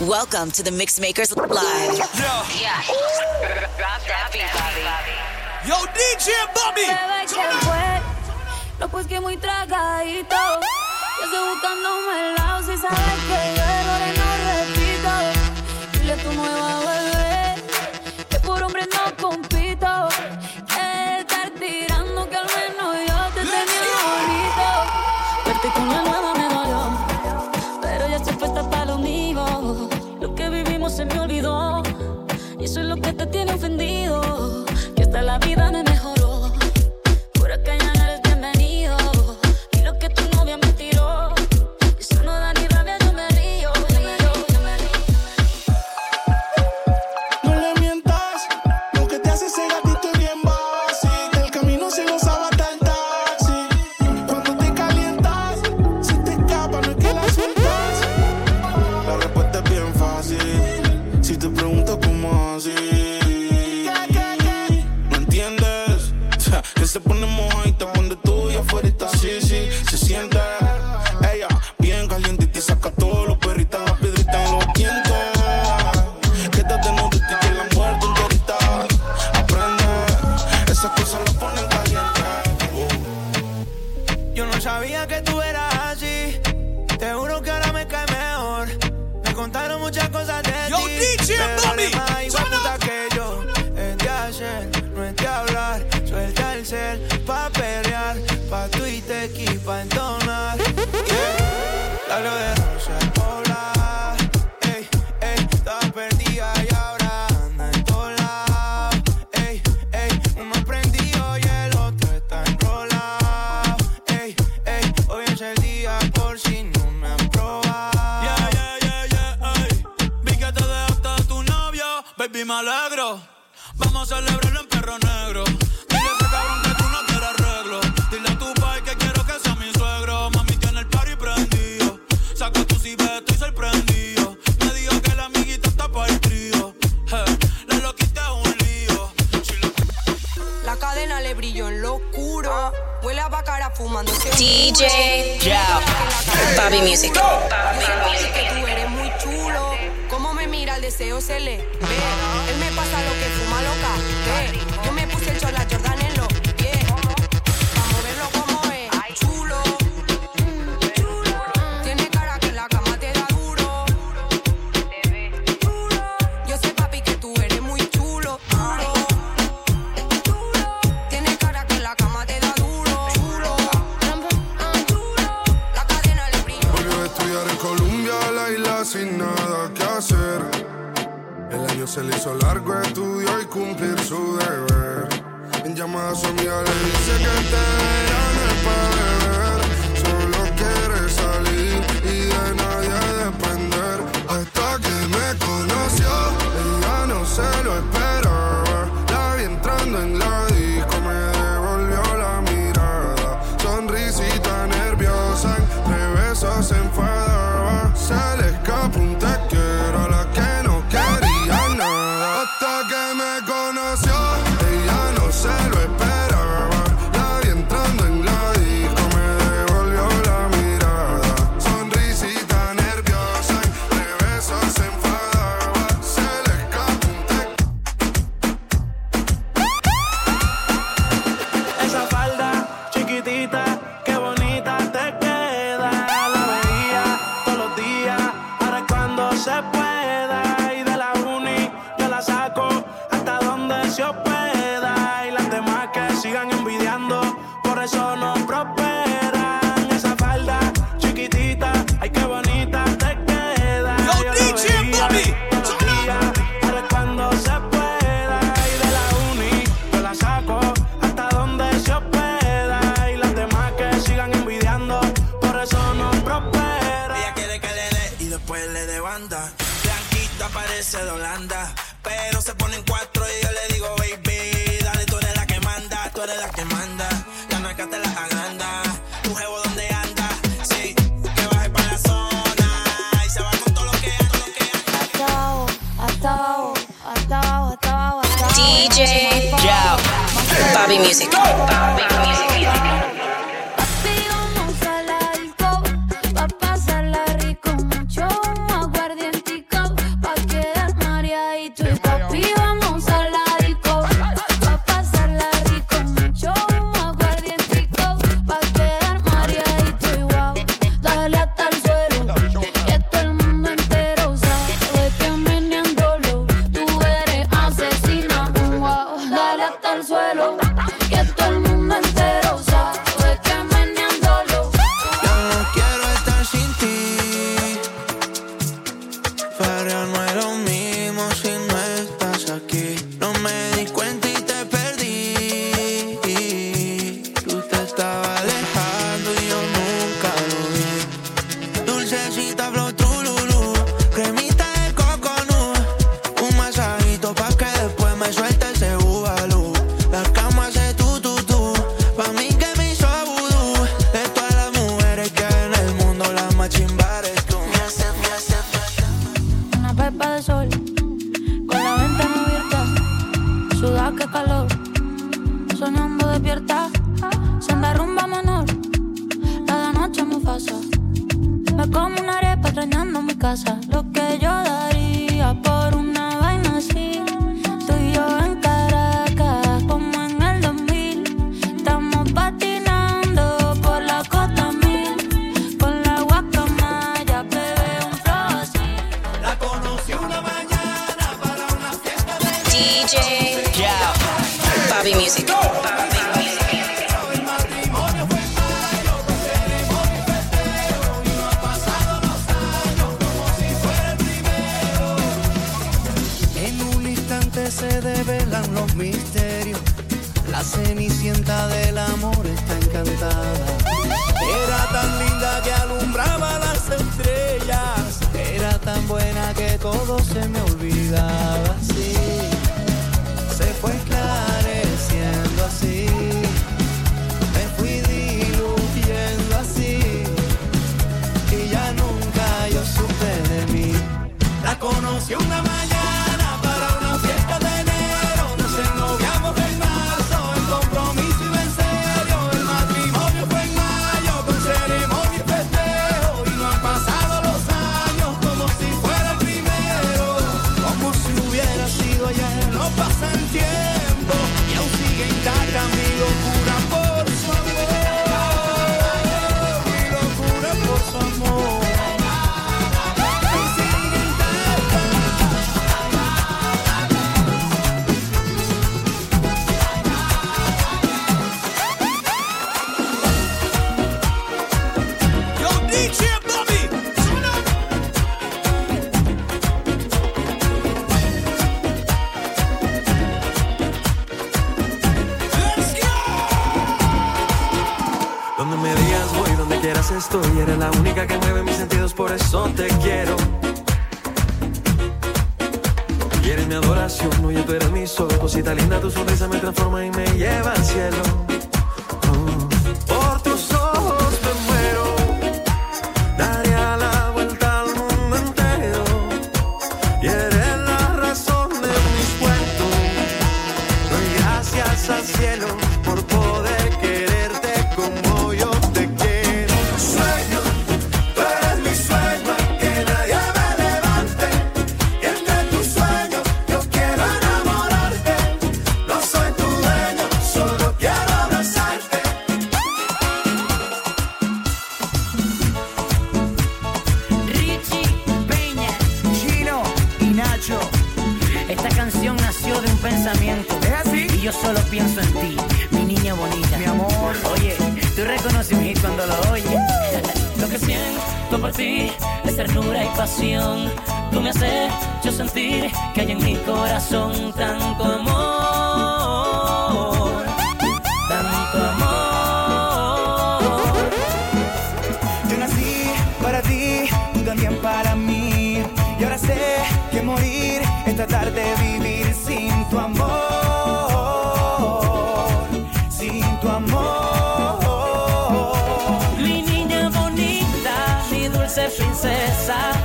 Welcome to the Mixmakers Live. Yo, DJ Bobby. No, pues que muy tragadito. Yo estoy si sabes que Vamos a celebrarlo en perro negro. Dile a ese cabrón que tú no te arreglo. Dile a tu pai que quiero que sea mi suegro. Mami tiene el party prendido. Saco tu cibeto estoy sorprendido. Me dijo que la amiguita está para el trío. La loquita es un lío. La cadena le brilló en lo oscuro. Huele a bacara fumando. DJ. Yeah. Bobby Music. Go. tú eres la que manda. Ya no es que te la. Tu jevo donde anda, sí, que baje para la zona. Y se va con todo lo que lo que DJ Bobby Music. Bobby Music. En un instante se develan los misterios. La cenicienta del amor está encantada. Era tan linda que alumbraba las estrellas. Era tan buena que todo se me olvidaba. No, yo tú eres mi sol. Cosita linda, tu sonrisa me transforma y me lleva al cielo. ternura y pasión. Tú me haces yo sentir que hay en mi corazón tanto amor.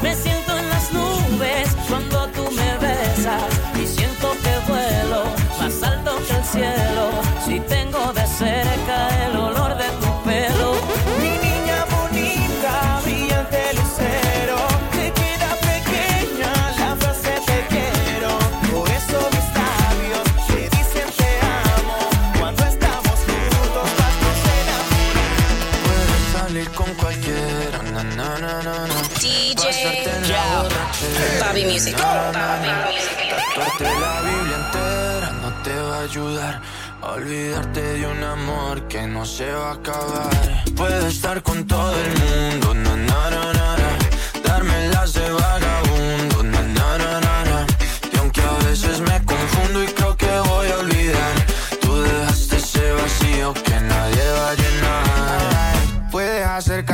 Me siento en las nubes cuando tú me besas. Y siento que vuelo más alto que el cielo. Si tengo de cerca el olor de tu pelo. Mi niña bonita, brillante lucero. Te queda pequeña la frase te quiero. Por eso mis labios te dicen te amo. Cuando estamos juntos, vas a salir con cualquiera. Na, na, na, DJ yeah. Bobby Music. Bobby Music. la Biblia entera no te va a ayudar. A olvidarte de un amor que no se va a acabar. Puedo estar con todo el mundo, na, na, na, na, darme las de vagabundo, na, na, na, na, na. Y aunque a veces me confundo y creo que voy a olvidar, tú dejaste ese vacío que nadie va a llenar. Puedes acercar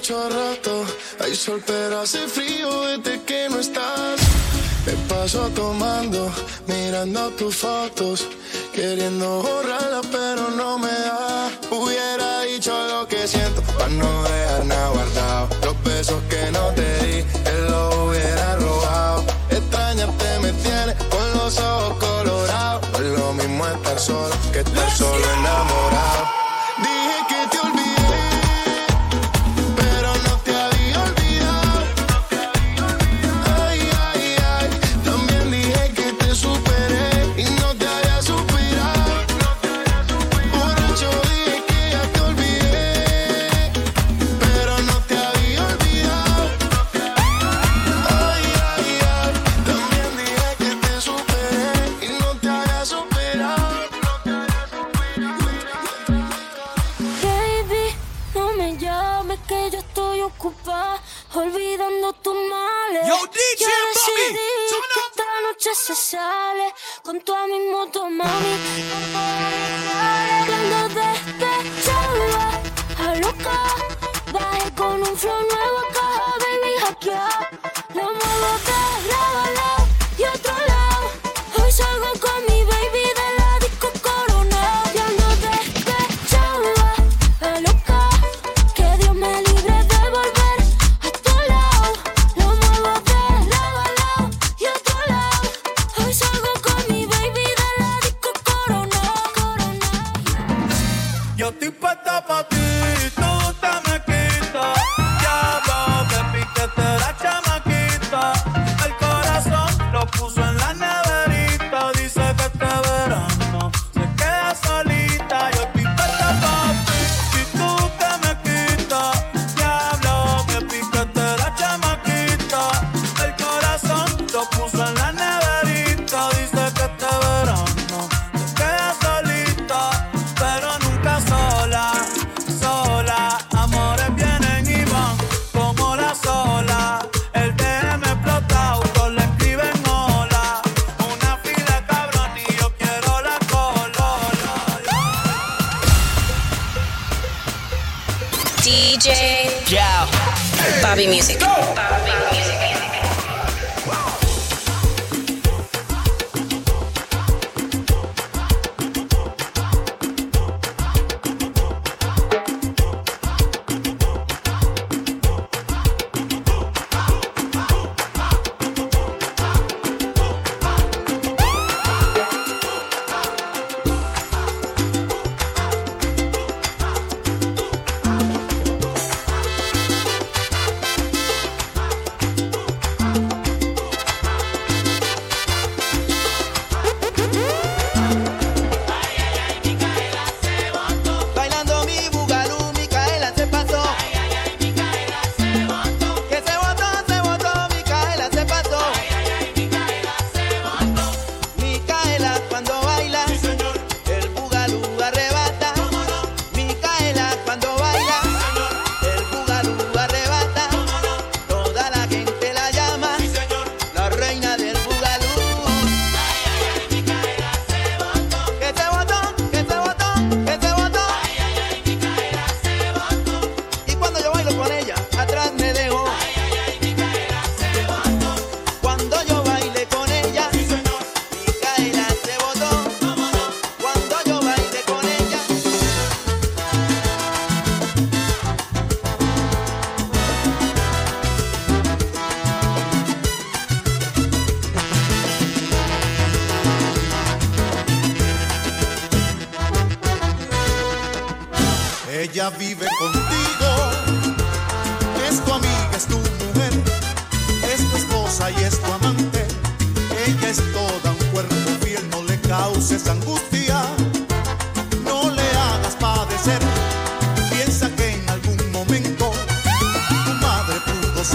hecho rato. Hay sol, pero hace frío desde que no estás. Me paso tomando, mirando tus fotos. Queriendo borrarla, pero no me da. Hubiera dicho lo que siento, para no dejar nada guardado. Los besos que no te di, él los hubiera robado. Extrañarte me tiene con los ojos colorados. Es lo mismo estar solo que estar solo enamorado.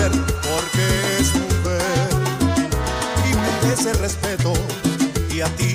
porque es mujer. Y merece respeto. Y a ti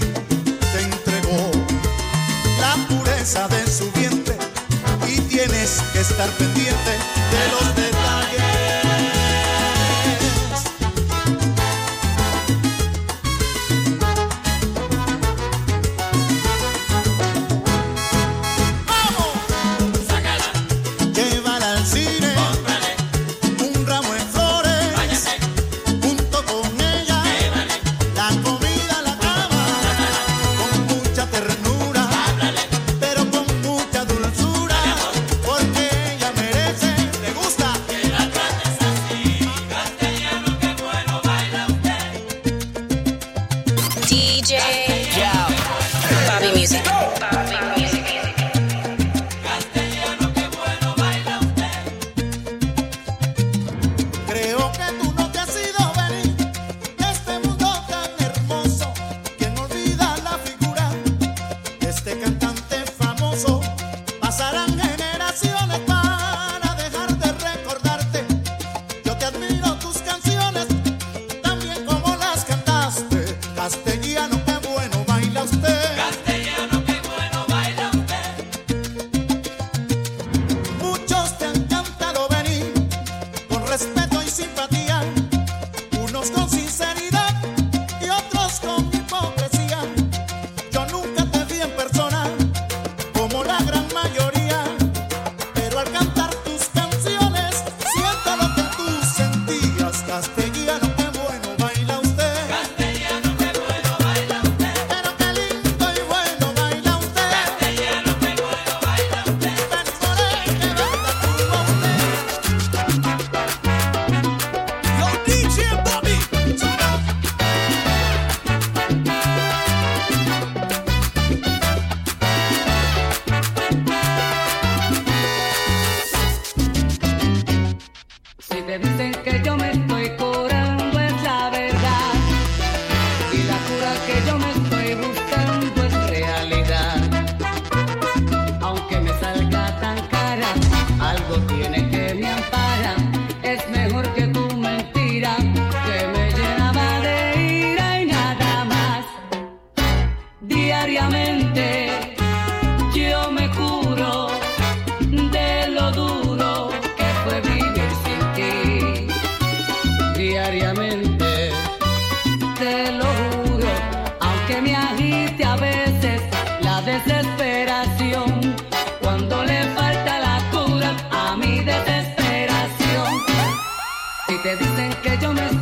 que yo me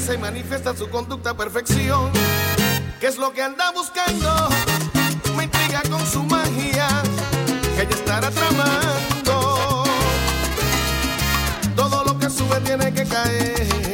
se manifiesta su conducta a perfección. ¿Qué es lo que anda buscando? Me intriga con su magia, que ella estará tramando. Todo lo que sube tiene que caer.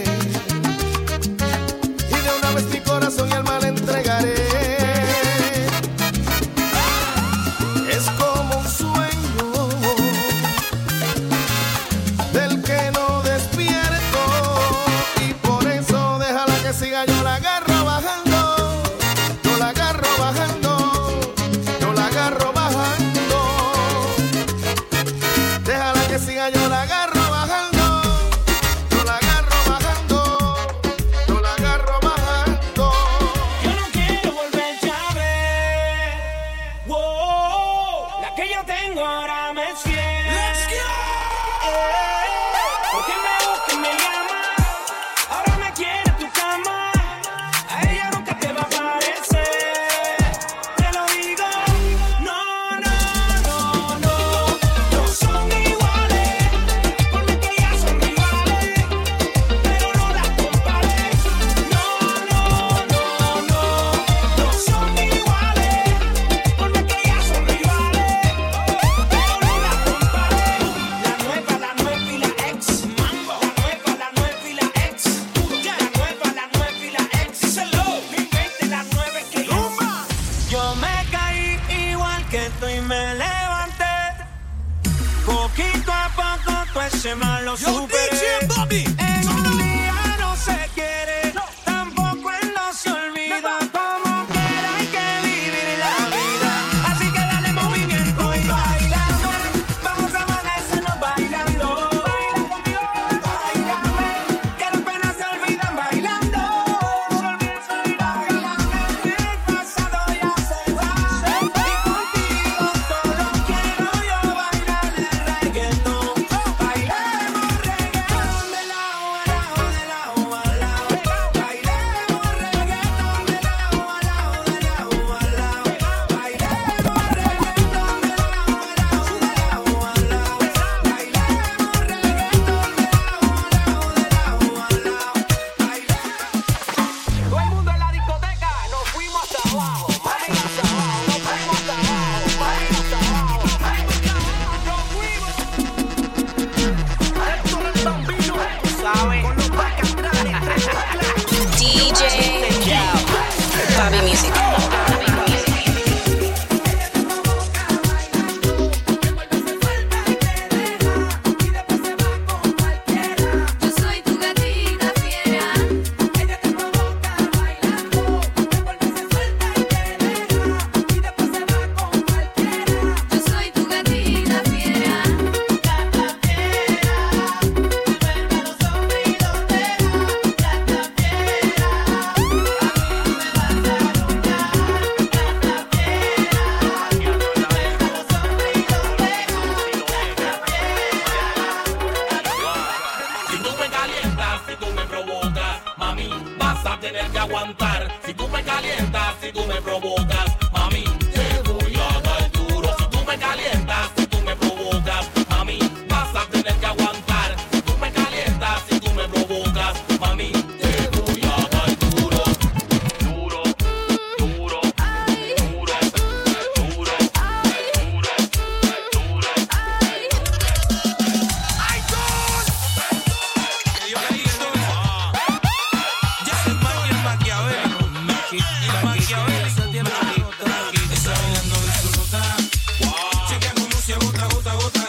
Agota, gota, gota.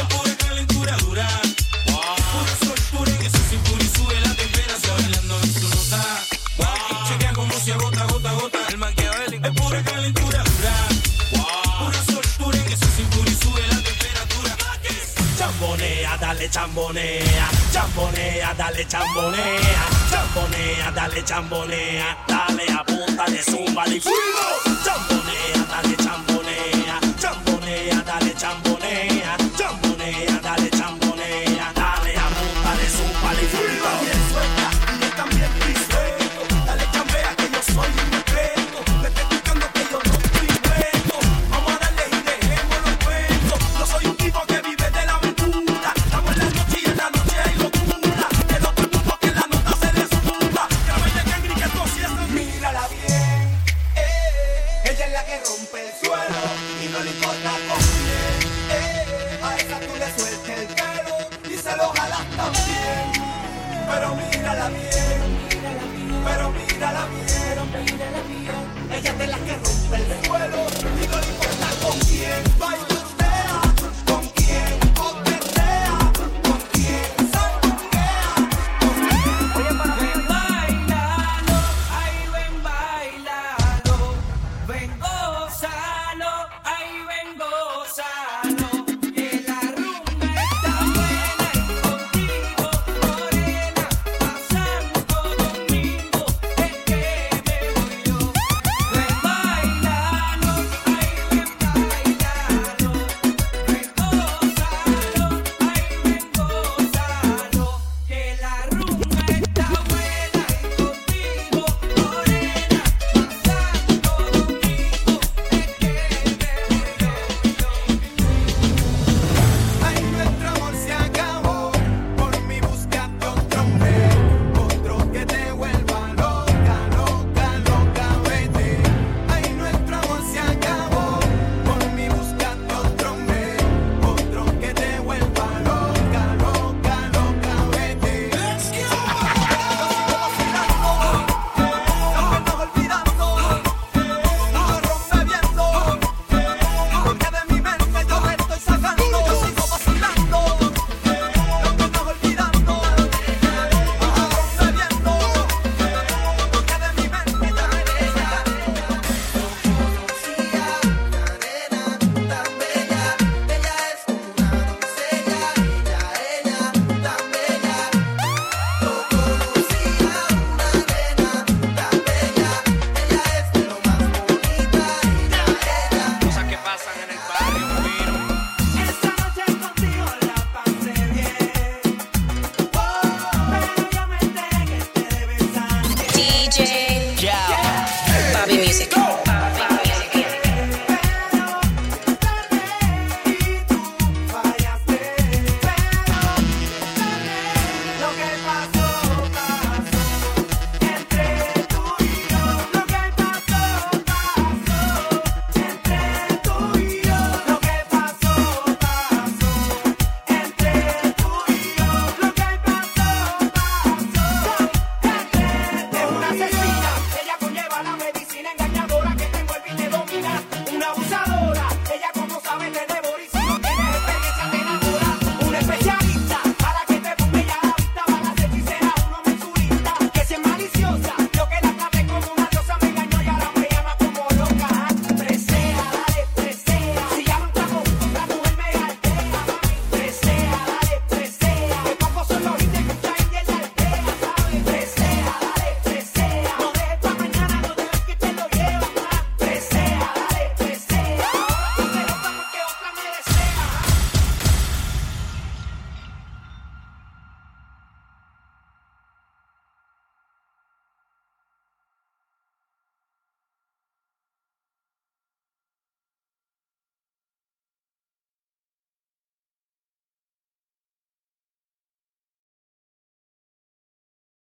Es pura calentura dura. Pura soltura en ese cintura y sube la temperatura. Bailando en su nota. Chequea como se agota, gota, gota. El maquiavélico. Es pura calentura dura. Pura soltura en ese cintura y sube la temperatura. Chambonea, dale chambonea, chambonea, dale chambonea, chambonea, dale chambonea, dale apúntale, zúmbale y fuego. Rompe el suelo. Y no le importa con quién. Eh, a esa tú le sueltes el pelo. Y se lo jalas también. Pero mírala bien. Pero mírala bien, ella es de las que rompe el suelo y no le importa con quién baila.